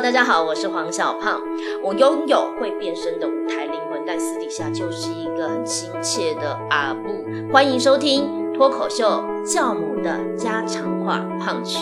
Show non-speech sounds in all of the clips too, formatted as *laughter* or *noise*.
大家好，我是黄小胖。我拥有会变身的舞台灵魂，但私底下就是一个很亲切的阿布。欢迎收听脱口秀教母的家常话胖曲。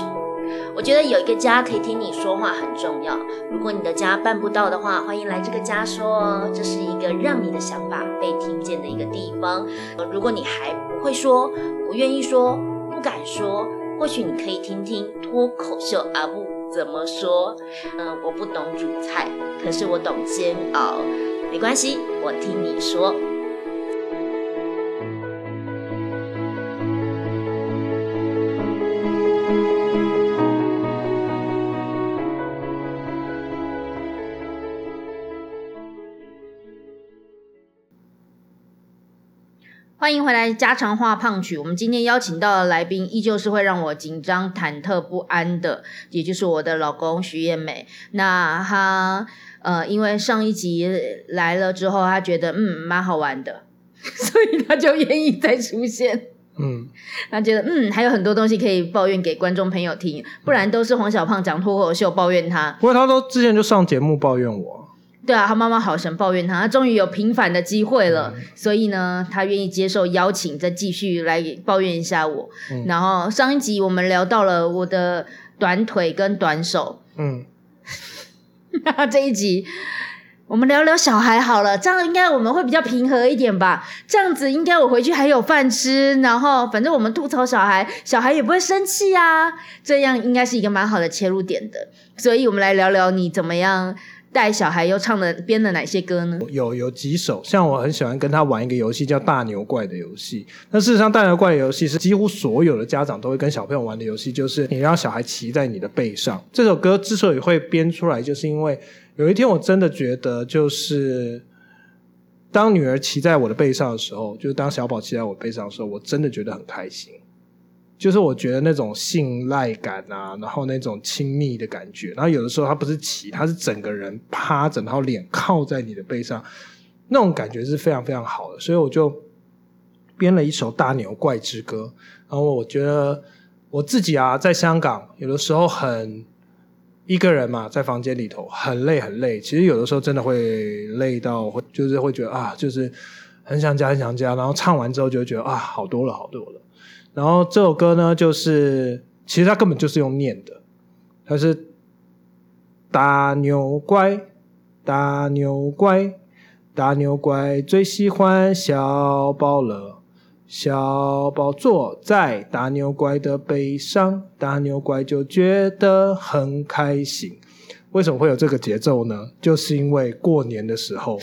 我觉得有一个家可以听你说话很重要。如果你的家办不到的话，欢迎来这个家说哦，这是一个让你的想法被听见的一个地方。如果你还不会说，不愿意说，不敢说，或许你可以听听脱口秀阿布。怎么说？嗯，我不懂煮菜，可是我懂煎熬。没关系，我听你说。欢迎回来，家常话胖曲。我们今天邀请到的来宾，依旧是会让我紧张、忐忑不安的，也就是我的老公徐艳美。那他呃，因为上一集来了之后，他觉得嗯蛮好玩的，所以他就愿意再出现。嗯，他觉得嗯还有很多东西可以抱怨给观众朋友听，不然都是黄小胖讲脱口秀抱怨他。不过他都之前就上节目抱怨我。对啊，他妈妈好神抱怨他，他终于有平反的机会了，所以呢，他愿意接受邀请，再继续来抱怨一下我。然后上一集我们聊到了我的短腿跟短手，嗯，那 *laughs* 这一集我们聊聊小孩好了，这样应该我们会比较平和一点吧？这样子应该我回去还有饭吃，然后反正我们吐槽小孩，小孩也不会生气啊，这样应该是一个蛮好的切入点的。所以我们来聊聊你怎么样。带小孩又唱的编了哪些歌呢？有有几首，像我很喜欢跟他玩一个游戏叫大牛怪的游戏。那事实上，大牛怪的游戏是几乎所有的家长都会跟小朋友玩的游戏，就是你让小孩骑在你的背上。这首歌之所以会编出来，就是因为有一天我真的觉得，就是当女儿骑在我的背上的时候，就是当小宝骑在我背上的时候，我真的觉得很开心。就是我觉得那种信赖感啊，然后那种亲密的感觉，然后有的时候他不是骑，他是整个人趴着，然后脸靠在你的背上，那种感觉是非常非常好的。所以我就编了一首《大牛怪之歌》，然后我觉得我自己啊，在香港有的时候很一个人嘛，在房间里头很累很累，其实有的时候真的会累到，就是会觉得啊，就是很想家很想家，然后唱完之后就觉得啊，好多了好多了。然后这首歌呢，就是其实它根本就是用念的，它是大牛乖，大牛乖，大牛乖最喜欢小宝了。小宝坐在大牛乖的背上，大牛乖就觉得很开心。为什么会有这个节奏呢？就是因为过年的时候。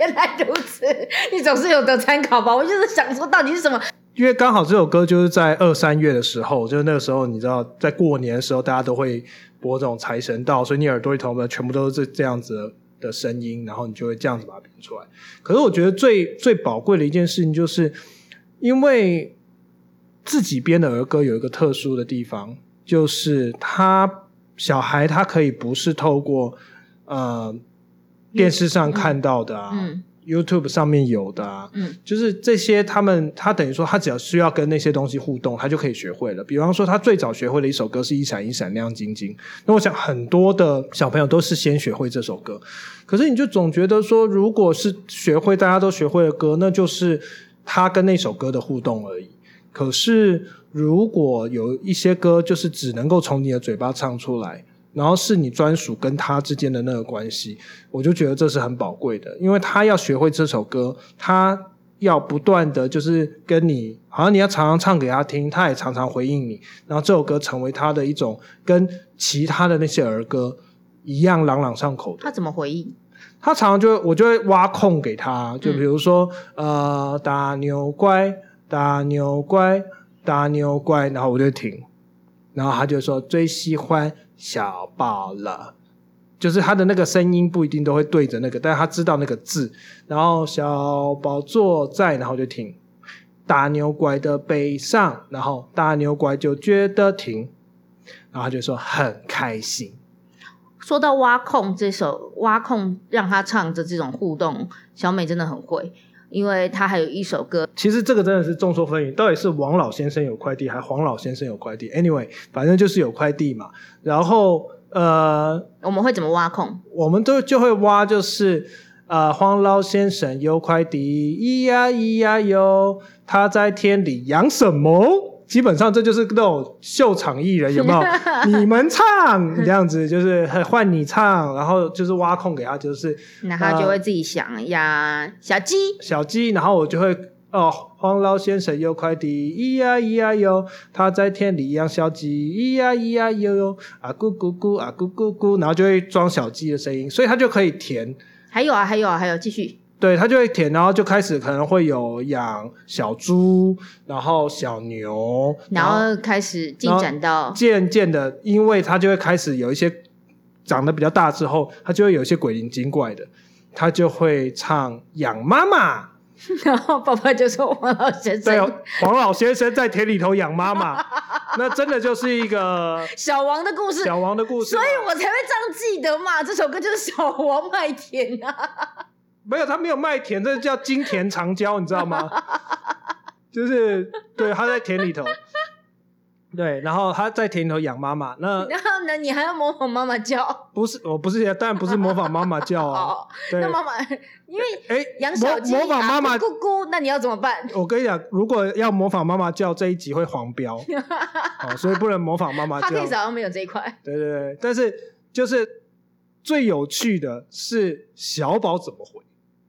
原来如此，你总是有得参考吧？我就是想说，到底是什么？因为刚好这首歌就是在二三月的时候，就是那个时候，你知道，在过年的时候，大家都会播这种财神到，所以你耳朵里头呢，全部都是这这样子的声音，然后你就会这样子把它编出来。可是我觉得最最宝贵的一件事情，就是因为自己编的儿歌有一个特殊的地方，就是他小孩他可以不是透过呃电视上看到的啊。YouTube 上面有的啊，嗯，就是这些，他们他等于说，他只要需要跟那些东西互动，他就可以学会了。比方说，他最早学会的一首歌是一闪一闪亮晶晶。那我想很多的小朋友都是先学会这首歌，可是你就总觉得说，如果是学会大家都学会的歌，那就是他跟那首歌的互动而已。可是如果有一些歌，就是只能够从你的嘴巴唱出来。然后是你专属跟他之间的那个关系，我就觉得这是很宝贵的，因为他要学会这首歌，他要不断的就是跟你，好像你要常常唱给他听，他也常常回应你，然后这首歌成为他的一种跟其他的那些儿歌一样朗朗上口的。他怎么回应？他常常就我就会挖空给他，就比如说呃大牛乖大牛乖大牛乖，然后我就停，然后他就说最喜欢。小宝了，就是他的那个声音不一定都会对着那个，但是他知道那个字。然后小宝坐在，然后就停。大牛乖的背上，然后大牛乖就觉得停，然后他就说很开心。说到挖空这首挖空让他唱的这种互动，小美真的很会。因为他还有一首歌，其实这个真的是众说纷纭，到底是王老先生有快递，还是黄老先生有快递？Anyway，反正就是有快递嘛。然后呃，我们会怎么挖空？我们都就会挖，就是呃，黄老先生有快递，咿呀咿呀哟，他在田里养什么？基本上这就是那种秀场艺人，有没有？*laughs* 你们唱这样子，就是换你唱，然后就是挖空给他，就是那他就会自己想呀，小鸡，小鸡，然后我就会哦，黄老先生有快递，咿呀咿呀哟，他在田里养小鸡，咿呀咿呀哟哟，啊咕咕咕啊咕咕咕，然后就会装小鸡的声音，所以他就可以填。还有啊，还有啊，还有，继续。对他就会舔，然后就开始可能会有养小猪，然后小牛，然后开始进展到渐渐的，因为他就会开始有一些长得比较大之后，他就会有一些鬼灵精怪的，他就会唱养妈妈，*laughs* 然后爸爸就说黄老先生，对，*laughs* 黄老先生在田里头养妈妈，*laughs* 那真的就是一个小王的故事，小王的故事，所以我才会这样记得嘛，这首歌就是小王麦田啊。没有，他没有卖田，这叫金田长焦，你知道吗？*laughs* 就是对，他在田里头，对，然后他在田里头养妈妈。那然后呢，你还要模仿妈妈叫？不是，我不是，当然不是模仿妈妈叫啊。对，那妈妈因为哎，养小鸡模仿妈妈咕咕，那你要怎么办？我跟你讲，如果要模仿妈妈叫，这一集会黄标，*laughs* 哦，所以不能模仿妈妈叫。他可以好像没有这一块。对对对，但是就是最有趣的是小宝怎么回。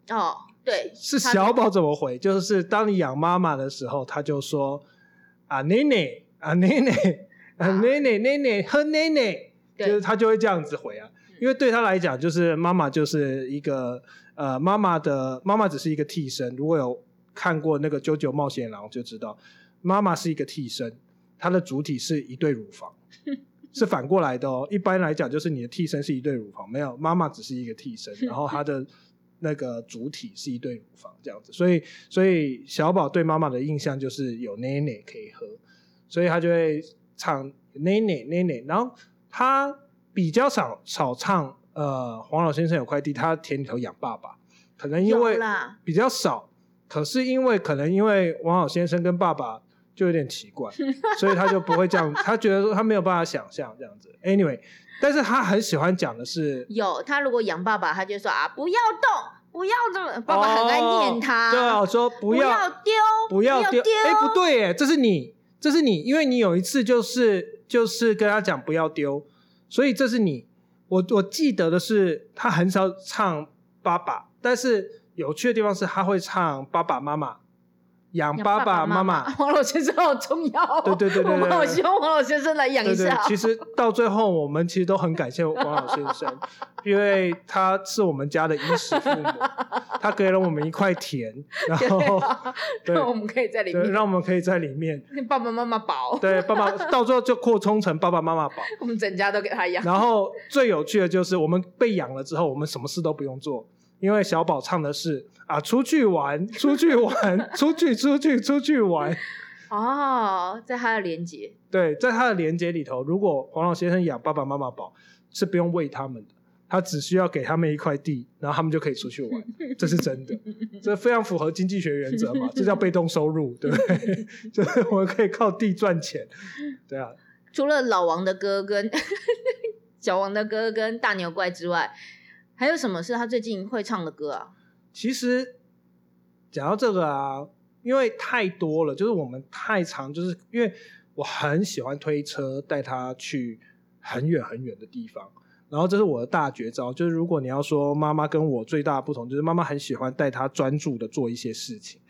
哦，对，是小宝怎么回？就是当你养妈妈的时候，他就说啊，奶奶啊，奶奶啊，奶奶奶奶和奶奶，就是他就会这样子回啊。因为对他来讲，就是妈妈就是一个呃，妈妈的妈妈只是一个替身。如果有看过那个《九九冒险狼》，就知道妈妈是一个替身，它的主体是一对乳房，*laughs* 是反过来的哦。一般来讲，就是你的替身是一对乳房，没有妈妈只是一个替身，然后她的。那个主体是一对乳房这样子，所以所以小宝对妈妈的印象就是有奶奶可以喝，所以他就会唱奶奶奶奶。然后他比较少少唱呃黄老先生有块地，他田里头养爸爸，可能因为比较少，可是因为可能因为王老先生跟爸爸就有点奇怪，所以他就不会这样，他觉得说他没有办法想象这样子。Anyway。但是他很喜欢讲的是，有他如果养爸爸，他就说啊，不要动，不要动，爸爸很爱念他，对啊，说不要丢，不要丢，哎，不对，哎，这是你，这是你，因为你有一次就是就是跟他讲不要丢，所以这是你，我我记得的是他很少唱爸爸，但是有趣的地方是他会唱爸爸妈妈。养爸爸妈妈，*laughs* 黄老先生好重要。*laughs* 对对对对，我们好希望黄老先生来养一下。其 *laughs* 实到最后，我们其实都很感谢黄老先生，因为他是我们家的衣食父母，他给了我们一块田，然后对，我们可以在里面，让我们可以在里面。爸爸妈妈宝，对，爸爸到最后就扩充成爸爸妈妈宝，我们整家都给他养。然后最有趣的就是，我们被养了之后，我们什么事都不用做。因为小宝唱的是啊，出去玩，*laughs* 出去玩，*laughs* 出去出去出去玩。*laughs* 哦，在他的连接，对，在他的连接里头，如果黄老先生养爸爸妈妈宝，是不用喂他们的，他只需要给他们一块地，然后他们就可以出去玩，这是真的，这非常符合经济学原则嘛，这叫被动收入，对不对？就是我们可以靠地赚钱，对啊。除了老王的歌跟小王的歌跟大牛怪之外。还有什么是他最近会唱的歌啊？其实讲到这个啊，因为太多了，就是我们太长，就是因为我很喜欢推车带他去很远很远的地方，然后这是我的大绝招。就是如果你要说妈妈跟我最大的不同，就是妈妈很喜欢带他专注的做一些事情，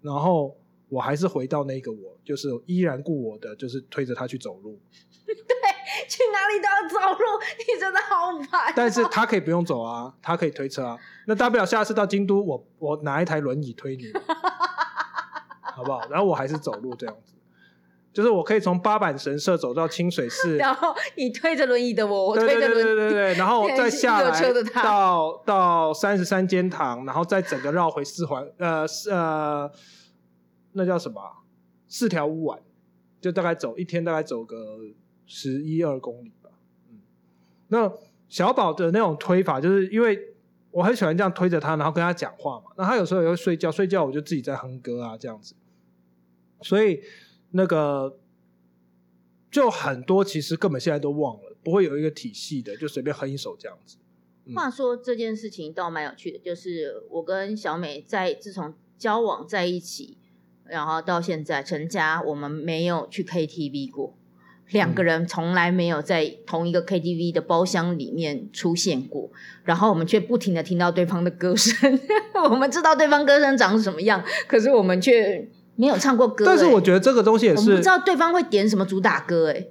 然后我还是回到那个我，就是依然顾我的，就是推着他去走路。*laughs* 对。*laughs* 去哪里都要走路，你真的好烦。但是他可以不用走啊，他可以推车啊。那大不了下次到京都，我我拿一台轮椅推你，*laughs* 好不好？然后我还是走路这样子，就是我可以从八坂神社走到清水寺，然后你推着轮椅的我，我推着轮椅，对对对然后再下来到到三十三间堂，然后再整个绕回四环，呃呃，那叫什么？四条乌丸，就大概走一天，大概走个。十一二公里吧，嗯，那小宝的那种推法，就是因为我很喜欢这样推着他，然后跟他讲话嘛。那他有时候也会睡觉，睡觉我就自己在哼歌啊，这样子。所以那个就很多，其实根本现在都忘了，不会有一个体系的，就随便哼一首这样子。话说这件事情倒蛮有趣的，就是我跟小美在自从交往在一起，然后到现在成家，我们没有去 KTV 过，两个人从来没有在同一个 KTV 的包厢里面出现过，然后我们却不停的听到对方的歌声，*laughs* 我们知道对方歌声长什么样，可是我们却没有唱过歌、但是欸我觉得这个东西也。是我们不知，道对方会点什么主打歌、哎，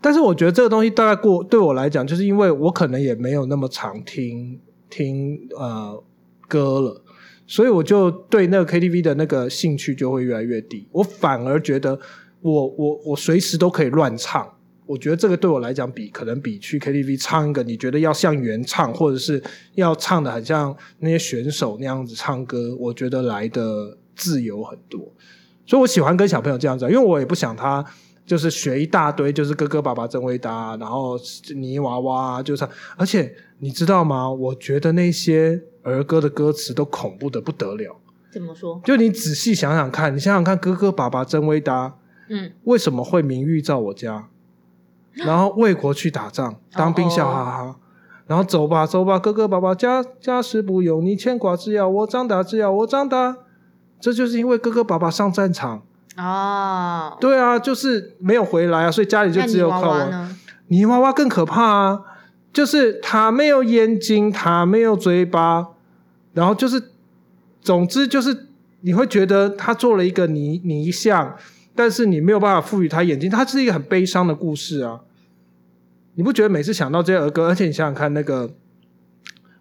但是我觉得这个东西大概过对我来讲，就是因为我可能也没有那么常听听呃歌了，所以我就对那个 KTV 的那个兴趣就会越来越低。我反而觉得我我我随时都可以乱唱。我觉得这个对我来讲比可能比去 KTV 唱一个你觉得要像原唱，或者是要唱的很像那些选手那样子唱歌，我觉得来的自由很多。所以我喜欢跟小朋友这样子啊，因为我也不想他就是学一大堆，就是哥哥爸爸真伟大，然后泥娃娃就唱。而且你知道吗？我觉得那些儿歌的歌词都恐怖的不得了。怎么说？就你仔细想想看，你想想看，哥哥爸爸真伟大嗯，为什么会名誉在我家？然后为国去打仗，当兵笑哈哈。然后走吧走吧，哥哥爸爸家家事不用你牵挂，只要我长大，只要我长大。这就是因为哥哥爸爸上战场，哦，对啊，就是没有回来啊，所以家里就只有靠我。泥娃娃更可怕啊，就是他没有眼睛，他没有嘴巴，然后就是，总之就是你会觉得他做了一个泥泥像，但是你没有办法赋予他眼睛，它是一个很悲伤的故事啊。你不觉得每次想到这些儿歌，而且你想想看，那个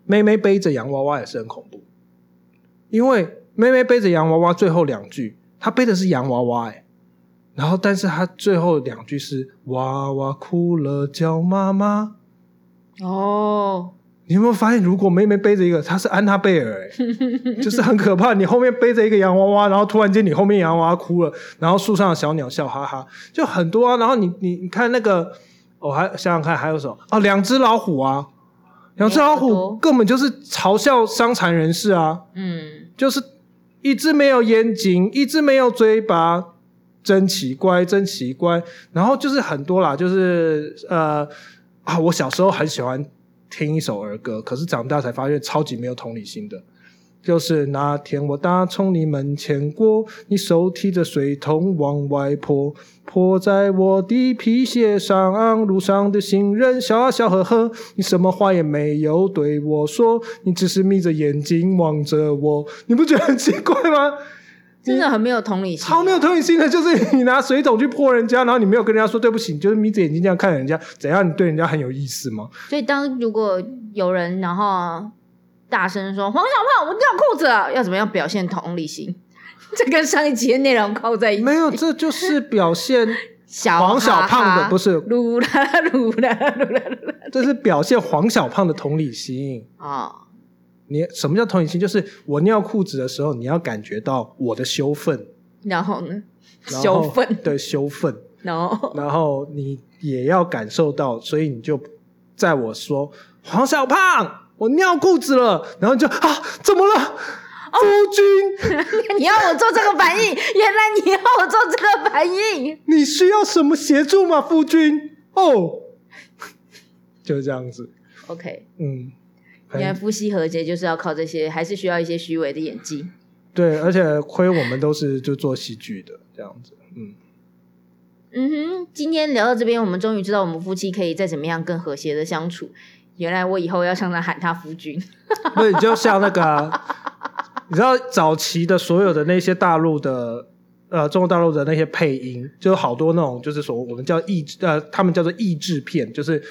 妹妹背着洋娃娃也是很恐怖，因为妹妹背着洋娃娃最后两句，她背的是洋娃娃、欸，然后但是她最后两句是娃娃哭了叫妈妈。哦，你有没有发现，如果妹妹背着一个，她是安娜贝尔、欸，*laughs* 就是很可怕。你后面背着一个洋娃娃，然后突然间你后面洋娃娃哭了，然后树上的小鸟笑哈哈，就很多啊。然后你你你看那个，我、还想想看还有什么哦，两只老虎啊，两只老虎根本就是嘲笑伤残人士啊，嗯，就是一只没有眼睛，一只没有嘴巴，真奇怪，真奇怪。然后就是很多啦，就是呃啊，我小时候很喜欢听一首儿歌，可是长大才发现超级没有同理心的。就是那天我打从你门前过，你手提着水桶往外泼，泼在我的皮鞋上。路上的行人笑啊笑呵呵，你什么话也没有对我说，你只是眯着眼睛望着我，你不觉得很奇怪吗？真的很没有同理心，超没有同理心的，就是你拿水桶去泼人家，然后你没有跟人家说对不起，你就是眯着眼睛这样看人家，怎样？你对人家很有意思吗？所以当如果有人然后大声说黄小胖，我掉裤子了，要怎么样表现同理心？*laughs* 这跟上一集的内容靠在一起。没有，这就是表现小黄小胖的，不是是，噜啦噜啦噜啦噜啦这是表现黄小胖的同理心。哦，你什么叫同理心？就是我尿裤子的时候，你要感觉到我的羞愤，然后呢？羞愤，对羞愤，然后然后你也要感受到，所以你就在我说黄小胖，我尿裤子了，然后你就啊，怎么了？夫君，你要我做这个反应，原来你要我做这个反应。你需要什么协助吗？夫君，哦，就是这样子，OK，嗯，原来夫妻和解就是要靠这些，还是需要一些虚伪的演技。对，而且亏我们都是就做戏剧的这样子，嗯，嗯哼，今天聊到这边，我们终于知道我们夫妻可以再怎么样更和谐的相处。原来我以后要向他喊他夫君。*laughs* 对，就像那个啊、你知道早期的所有的那些大陆的呃中国大陆的那些配音，就是好多那种就是说我们叫译制呃，他们叫做译制片，就是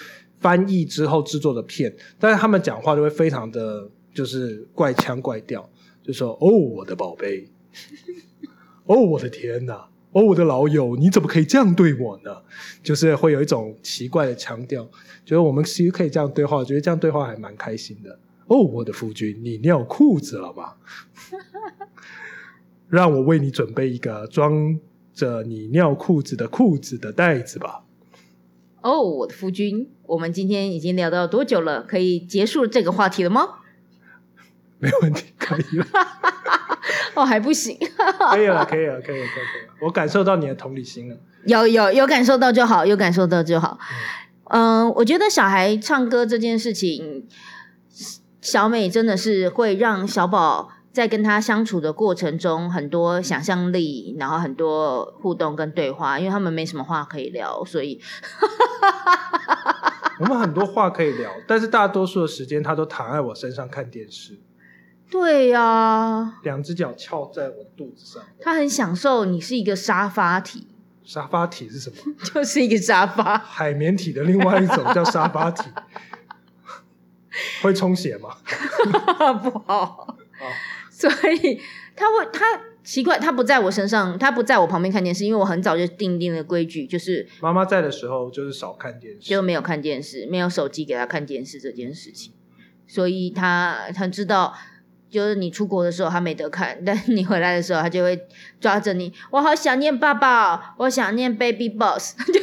翻译之后制作的片，但是他们讲话就会非常的就是怪腔怪调，就说哦我的宝贝，*laughs* 哦我的天哪。哦，我的老友，你怎么可以这样对我呢？就是会有一种奇怪的腔调，觉得我们其实可以这样对话，觉得这样对话还蛮开心的。哦，我的夫君，你尿裤子了吗？*laughs* 让我为你准备一个装着你尿裤子的裤子的袋子吧。哦，我的夫君，我们今天已经聊到多久了？可以结束这个话题了吗？没问题，可以了，*laughs* 哦，还不行，可以了，可以了，可以了，可以了。我感受到你的同理心了。有有有感受到就好，有感受到就好。嗯，我觉得小孩唱歌这件事情，小美真的是会让小宝在跟他相处的过程中很多想象力，然后很多互动跟对话，因为他们没什么话可以聊，所以我们很多话可以聊，但是大多数的时间他都躺在我身上看电视，对呀、两只脚翘在我肚子上。他很享受你是一个沙发体，沙发体是什么？*laughs* 就是一个沙发。海绵体的另外一种叫沙发体，*laughs* 会充血吗？*laughs* 不好，所以他会他奇怪，他不在我身上，他不在我旁边看电视，因为我很早就定定了规矩，就是妈妈在的时候就是少看电视，就没有看电视，没有手机给他看电视这件事情，所以他他知道。就是你出国的时候他没得看，但你回来的时候他就会抓着你，我好想念爸爸，我想念 Baby Boss，就是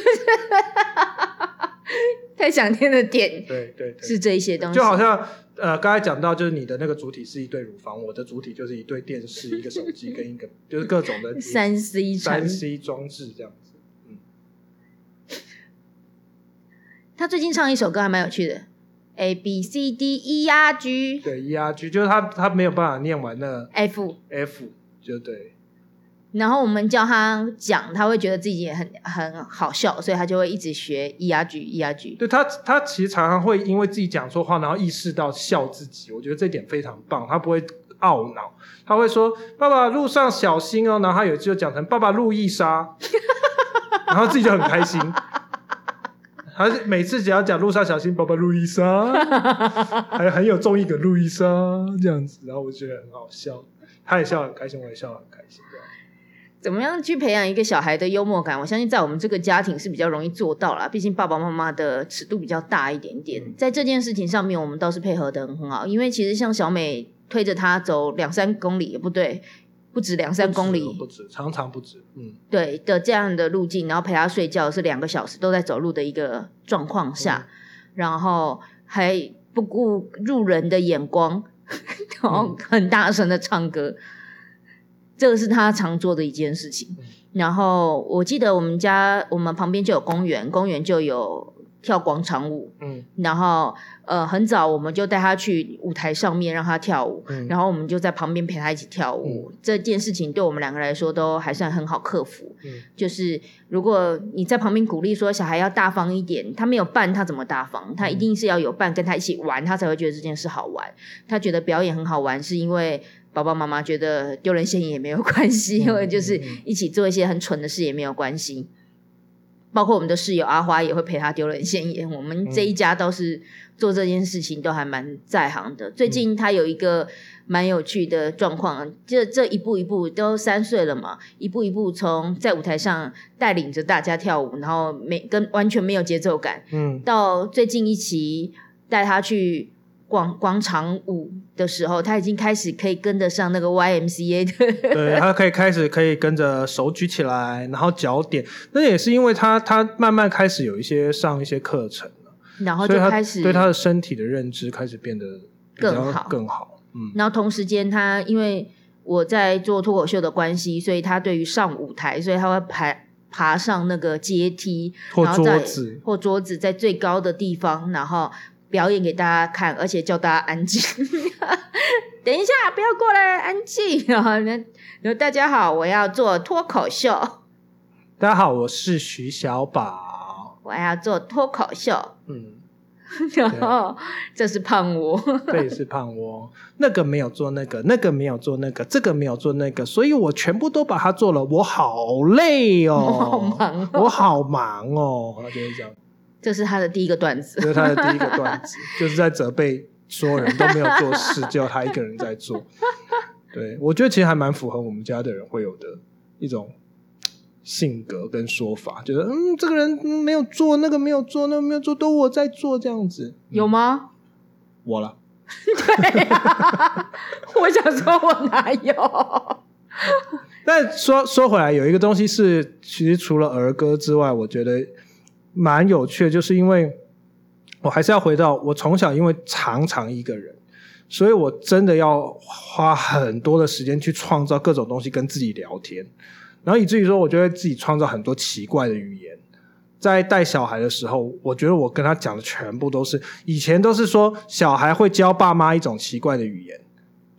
*laughs* 太想念的点对对对，是这一些东西，就好像呃，刚才讲到，就是你的那个主体是一对乳房，我的主体就是一对电视、一个手机跟一个就是各种的 *laughs* 三 C 产三 C 装置这样子。嗯。他最近唱一首歌还蛮有趣的，A B C D E R G 对，E R G 就是他他没有办法念完那 F，F，就对，然后我们叫他讲，他会觉得自己也很很好笑，所以他就会一直学咿呀句，咿呀句。对他他其实常常会因为自己讲错话，然后意识到笑自己，我觉得这点非常棒，他不会懊恼，他会说爸爸路上小心哦，然后他有一次就讲成爸爸路易莎，*laughs* 然后自己就很开心。他每次只要讲路上小心，爸爸路易莎，*laughs* 还很有综艺梗路易莎这样子，然后我觉得很好笑，他也笑得很开心，我也笑得很开心。这样怎么样去培养一个小孩的幽默感？我相信在我们这个家庭是比较容易做到啦，毕竟爸爸妈妈的尺度比较大一点点，在这件事情上面，我们倒是配合的很好。因为其实像小美推着他走两三公里，也不对，不止两三公里，不止，常常不止，嗯，对的这样的路径，然后陪他睡觉是两个小时都在走路的一个状况下，然后还不顾路人的眼光，*laughs* 然后很大声的唱歌，这个是他常做的一件事情。然后我记得我们家我们旁边就有公园，公园就有跳广场舞，嗯然后呃很早我们就带他去舞台上面让他跳舞，嗯然后我们就在旁边陪他一起跳舞。这件事情对我们两个来说都还算很好克服。嗯就是如果你在旁边鼓励说小孩要大方一点，他没有伴他怎么大方？他一定是要有伴跟他一起玩，他才会觉得这件事好玩。他觉得表演很好玩，是因为爸爸妈妈觉得丢人现眼也没有关系，或者就是一起做一些很蠢的事也没有关系。包括我们的室友阿花也会陪他丢人现眼，我们这一家倒是做这件事情都还蛮在行的。最近他有一个蛮有趣的状况，这这一步一步都三岁了嘛，一步一步从在舞台上带领着大家跳舞，然后没跟完全没有节奏感，嗯到最近一期带他去广广场舞的时候，他已经开始可以跟得上那个 YMCA 的对他可以开始可以跟着手举起来，然后脚点，那也是因为他他慢慢开始有一些上一些课程了，然后就开始对他的身体的认知开始变得更好。更好，嗯。然后同时间，他因为我在做脱口秀的关系，所以他对于上舞台，所以他会爬爬上那个阶梯，或桌子，或桌子，在最高的地方，然后表演给大家看，而且叫大家安静。*laughs* 等一下，不要过来，安静。*laughs* 然后呢，然后大家好，我要做脱口秀，大家好，我是徐小宝，我要做脱口秀。嗯，*laughs* 然后这是胖窝，这也是胖窝，那个没有做那个，那个没有做那个，这个没有做那个，所以我全部都把它做了，我好累哦，我好忙哦。我好忙哦，他就是这样。这是他的第一个段子。这是他的第一个段子，*laughs* 就是在责备所有人都没有做事，只有他一个人在做。*laughs* 对我觉得其实还蛮符合我们家的人会有的一种性格跟说法，觉得嗯，这个人嗯没有做，那个没有做，那个没有做，都我在做这样子。有吗？我了，对呀、我想说，我哪有？*laughs* 但说说回来，有一个东西是，其实除了儿歌之外，我觉得蛮有趣的，就是因为我还是要回到我从小因为常常一个人，所以我真的要花很多的时间去创造各种东西跟自己聊天，然后以至于说，我就会自己创造很多奇怪的语言，在带小孩的时候，我觉得我跟他讲的全部都是以前都是说小孩会教爸妈一种奇怪的语言，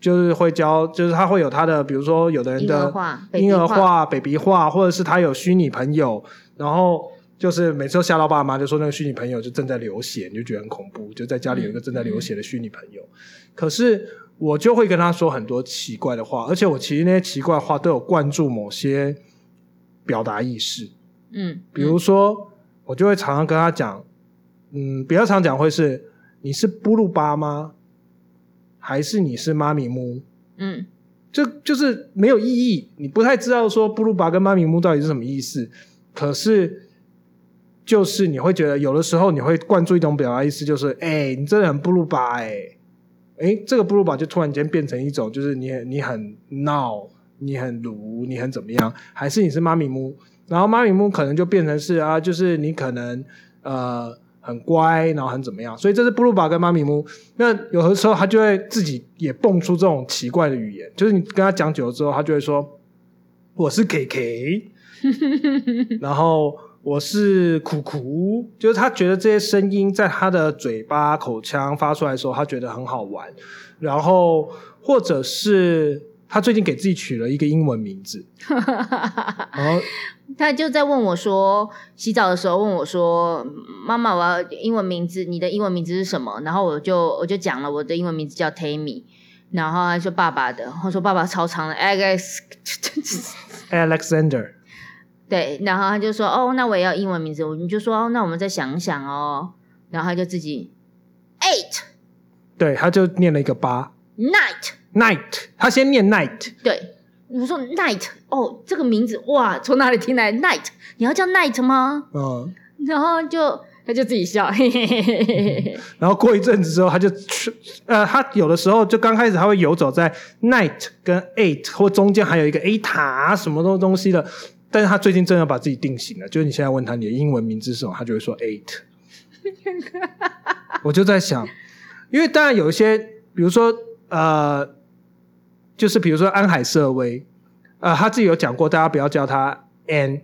就是会教，就是他会有他的，比如说有的人的化、婴儿化、baby 化，或者是他有虚拟朋友，然后就是每次都吓到爸妈，就说那个虚拟朋友就正在流血，你就觉得很恐怖，就在家里有一个正在流血的虚拟朋友。可是我就会跟他说很多奇怪的话，而且我其实那些奇怪的话都有灌注某些表达意识。嗯，比如说，我就会常常跟他讲，嗯，比较常讲会是你是布鲁巴吗？还是你是妈咪木？嗯，就就是没有意义，你不太知道说布鲁巴跟妈咪木到底是什么意思。可是，就是你会觉得有的时候你会灌注一种表达意思，就是哎、你真的很布鲁巴哎、哎，这个布鲁巴就突然间变成一种，就是你你很闹，你很鲁，你很怎么样？还是你是妈咪木？然后妈咪木可能就变成是啊，就是你可能呃很乖，然后很怎么样？所以这是布鲁巴跟妈咪木。那有的时候他就会自己也蹦出这种奇怪的语言，就是你跟他讲久了之后，他就会说我是 K K，*laughs* 然后我是苦苦，就是他觉得这些声音在他的嘴巴口腔发出来的时候，他觉得很好玩。然后或者是他最近给自己取了一个英文名字，*laughs* 然后他就在问我说，洗澡的时候问我说：“妈妈，我要英文名字，你的英文名字是什么？”然后我就我就讲了我的英文名字叫 Tammy，然后他说爸爸的，我说爸爸超长的 Alex，Alexander，*laughs* 对，然后他就说：“哦，那我也要英文名字。”我们就说：“哦，那我们再想一想哦。”然后他就自己 eight 对，他就念了一个八 night，night，他先念 night，对，我说 night，哦，这个名字哇，从哪里听来 night？你要叫 night 吗？嗯，然后就他就自己笑，嘿嘿嘿嘿嘿嘿。然后过一阵子之后，他就去呃，他有的时候就刚开始他会游走在 night 跟 eight 或中间还有一个 a 塔什么东东西的，但是他最近真的把自己定型了，就是你现在问他你的英文名字是什么，他就会说 eight。*laughs* 我就在想，因为当然有一些，比如说呃，就是比如说安海瑟薇，呃，他自己有讲过，大家不要叫他 N，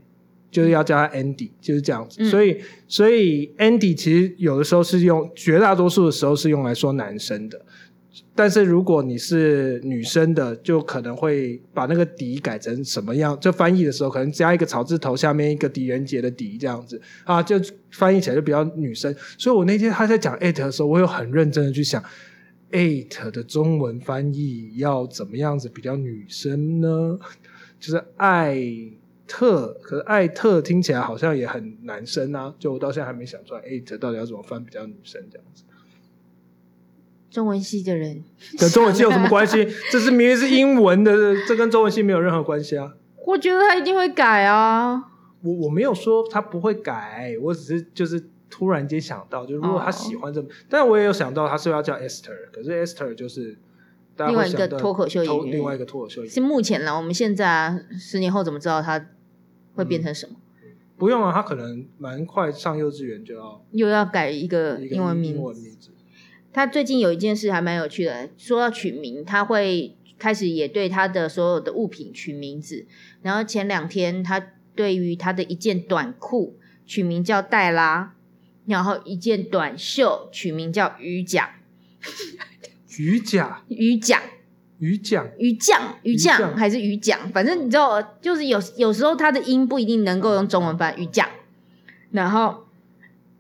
就是要叫他 Andy，就是这样子。嗯所以，所以 Andy 其实有的时候是用，绝大多数的时候是用来说男生的。但是如果你是女生的，就可能会把那个底改成什么样？就翻译的时候，可能加一个草字头，下面一个狄仁杰的狄这样子啊，就翻译起来就比较女生。所以我那天他在讲 it 的时候，我有很认真的去想 it 的中文翻译要怎么样子比较女生呢？就是艾特，可是艾特听起来好像也很男生啊，就我到现在还没想出来 it 到底要怎么翻比较女生这样子。中文系的人，*laughs* 跟中文系有什么关系？*laughs* 这是明明是英文的，这跟中文系没有任何关系啊！我觉得他一定会改啊。我我没有说他不会改，我只是就是突然间想到，就如果他喜欢这么，但我也有想到他是要叫 Esther，可是 Esther 就是另外一个脱口秀演员另外一个脱口秀演员，是目前啦，我们现在啊，十年后怎么知道他会变成什么？不用啊，他可能蛮快上幼稚园就要又要改一个一个英文名英文名字。他最近有一件事还蛮有趣的，说要取名，他会开始也对他的所有的物品取名字。然后前两天他对于他的一件短裤取名叫黛拉，然后一件短袖取名叫鱼甲，*laughs* 鱼甲，鱼甲，鱼桨，鱼酱，鱼鱼酱酱。还是鱼酱，反正你知道，就是有有时候他的音不一定能够用中文翻鱼酱，然后，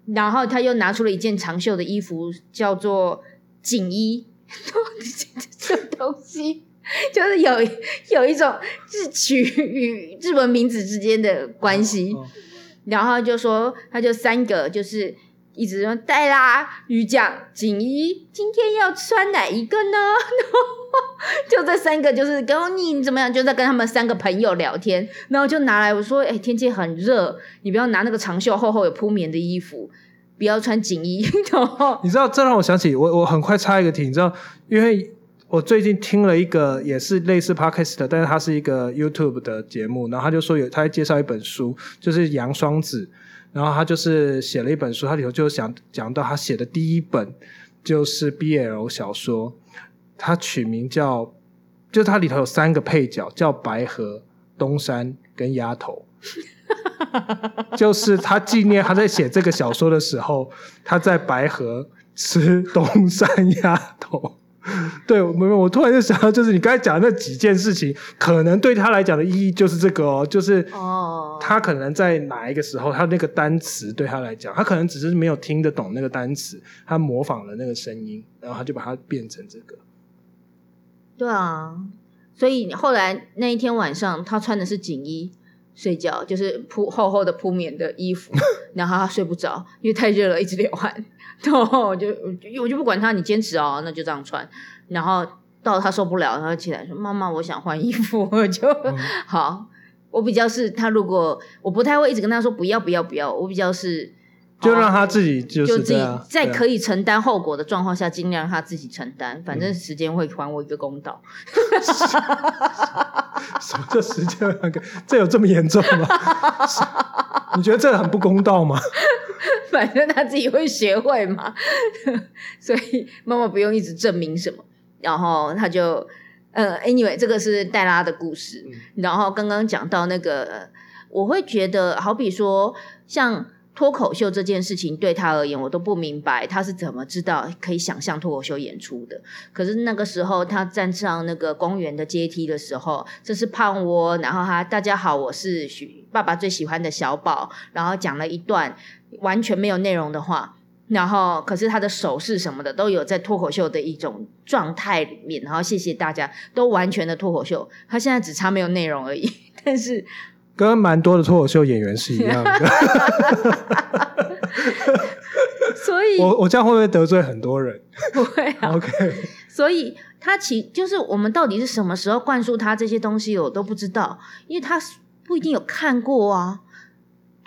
然后他又拿出了一件长袖的衣服，叫做锦衣，这东西？就是有有一种日取与日文名字之间的关系，哦。然后就说他就三个就是。一直说带啦，鱼酱、锦衣，今天要穿哪一个呢？*laughs* 就这三个就是跟你怎么样，就在跟他们三个朋友聊天，然后就拿来我说，哎、天气很热，你不要拿那个长袖厚厚有铺棉的衣服，不要穿锦衣。*laughs* 你知道，这让我想起我我很快插一个题，你知道，因为我最近听了一个也是类似 podcast，但是它是一个 YouTube 的节目，然后他就说有他在介绍一本书，就是杨双子，然后他就是写了一本书，他里头就想讲到他写的第一本就是 BL 小说，他取名叫，就是它里头有三个配角，叫白河、东山跟丫头。*laughs* 就是他纪念他在写这个小说的时候，他在白河吃东山鸭头。*laughs* 对，我我突然就想到，就是你刚才讲的那几件事情，可能对他来讲的意义就是这个哦，就是哦，他可能在哪一个时候，他那个单词对他来讲，他可能只是没有听得懂那个单词，他模仿了那个声音，然后他就把它变成这个。对啊，所以后来那一天晚上，他穿的是锦衣睡觉，就是铺厚厚的铺棉的衣服，*laughs* 然后他睡不着，因为太热了，一直流汗。然后我就我就不管他，你坚持哦，那就这样穿。然后到他受不了，他就起来说：“妈妈，我想换衣服。”我就、好。我比较是他，如果我不太会一直跟他说不要不要不要，我比较是就让他自己就就是在可以承担后果的状况下，尽量让他自己承担，反正时间会还我一个公道。*laughs* 什么叫时间还给？这有这么严重吗？*laughs* 你觉得这很不公道吗？*laughs* 反正他自己会学会嘛，所以妈妈不用一直证明什么。然后他就呃，anyway，这个是黛拉的故事。然后刚刚讲到那个，呃我会觉得，好比说像脱口秀这件事情，对他而言，我都不明白他是怎么知道可以想象脱口秀演出的。可是那个时候，他站上那个公园的阶梯的时候，这是胖窝，然后他大家好，我是许爸爸最喜欢的小宝，然后讲了一段完全没有内容的话。然后，可是他的手势什么的都有在脱口秀的一种状态里面。然后，谢谢大家，都完全的脱口秀。他现在只差没有内容而已。但是，跟蛮多的脱口秀演员是一样的。*laughs* 所以我我这样会不会得罪很多人不会啊。？OK，所以他其就是我们到底是什么时候灌输他这些东西，我都不知道，因为他不一定有看过啊，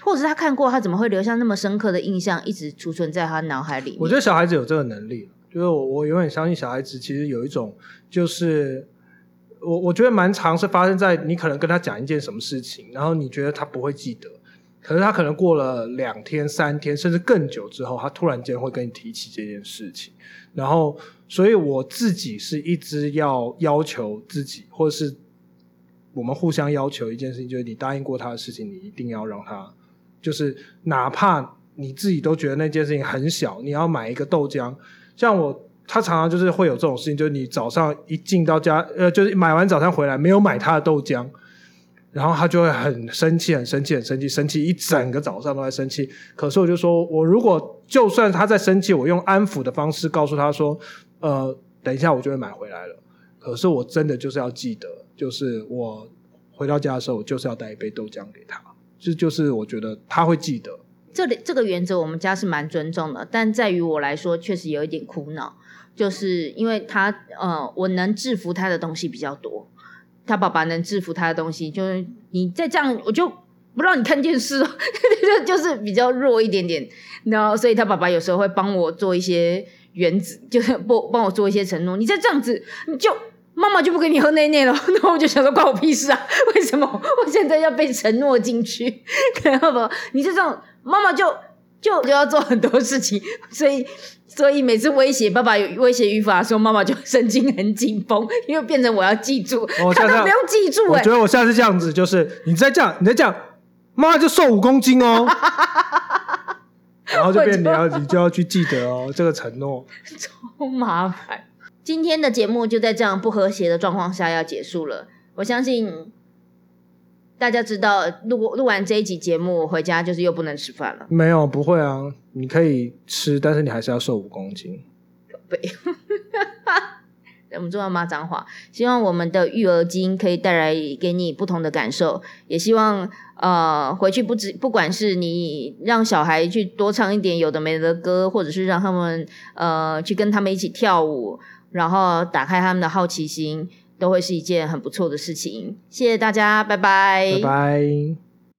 或者是他看过，他怎么会留下那么深刻的印象，一直储存在他脑海里？我觉得小孩子有这个能力，就是我我永远相信小孩子其实有一种就是。我我觉得蛮常是发生在你可能跟他讲一件什么事情，然后你觉得他不会记得，可是他可能过了两天、三天，甚至更久之后，他突然间会跟你提起这件事情。然后，所以我自己是一直要要求自己，或者是我们互相要求一件事情，就是你答应过他的事情，你一定要让他，就是哪怕你自己都觉得那件事情很小，你要买一个豆浆，像我。他常常就是会有这种事情，就是你早上一进到家，呃，就是买完早餐回来没有买他的豆浆，然后他就会很生气，很生气，很生气，生气一整个早上都在生气。可是我就说，我如果就算他在生气，我用安抚的方式告诉他说，呃，等一下我就会买回来了。可是我真的就是要记得，就是我回到家的时候，我就是要带一杯豆浆给他，这就是我觉得他会记得。这里这个原则我们家是蛮尊重的，但在于我来说，确实有一点苦恼，就是因为他呃，我能制服他的东西比较多，他爸爸能制服他的东西，就是你再这样，我就不让你看电视，就 *laughs* 就是比较弱一点点。然后，所以他爸爸有时候会帮我做一些原子，就是不帮我做一些承诺。你再这样子，你就妈妈就不给你喝内内了。*laughs* 然后我就想说，关我屁事啊！为什么我现在要被承诺进去？*laughs* 然后不，你就这样，妈妈就就就要做很多事情，所以。所以每次威胁爸爸有威胁语法的时候，妈妈就神经很紧绷，因为变成我要记住，哦下次他都不用记住哎、我觉得我下次这样子，就是你再这样，你再这样，妈妈就瘦五公斤哦。*laughs* 然后就变你要你就要去记得哦，这个承诺。*laughs* 超麻烦。今天的节目就在这样不和谐的状况下要结束了。我相信大家知道，录录完这一集节目，我回家就是又不能吃饭了。没有，不会啊，你可以吃，但是你还是要瘦五公斤。对，*laughs* 我们重要骂脏话。希望我们的育儿经可以带来给你不同的感受，也希望呃回去不止不管是你让小孩去多唱一点有的没的歌，或者是让他们呃去跟他们一起跳舞，然后打开他们的好奇心，都会是一件很不错的事情。谢谢大家，拜拜，拜拜。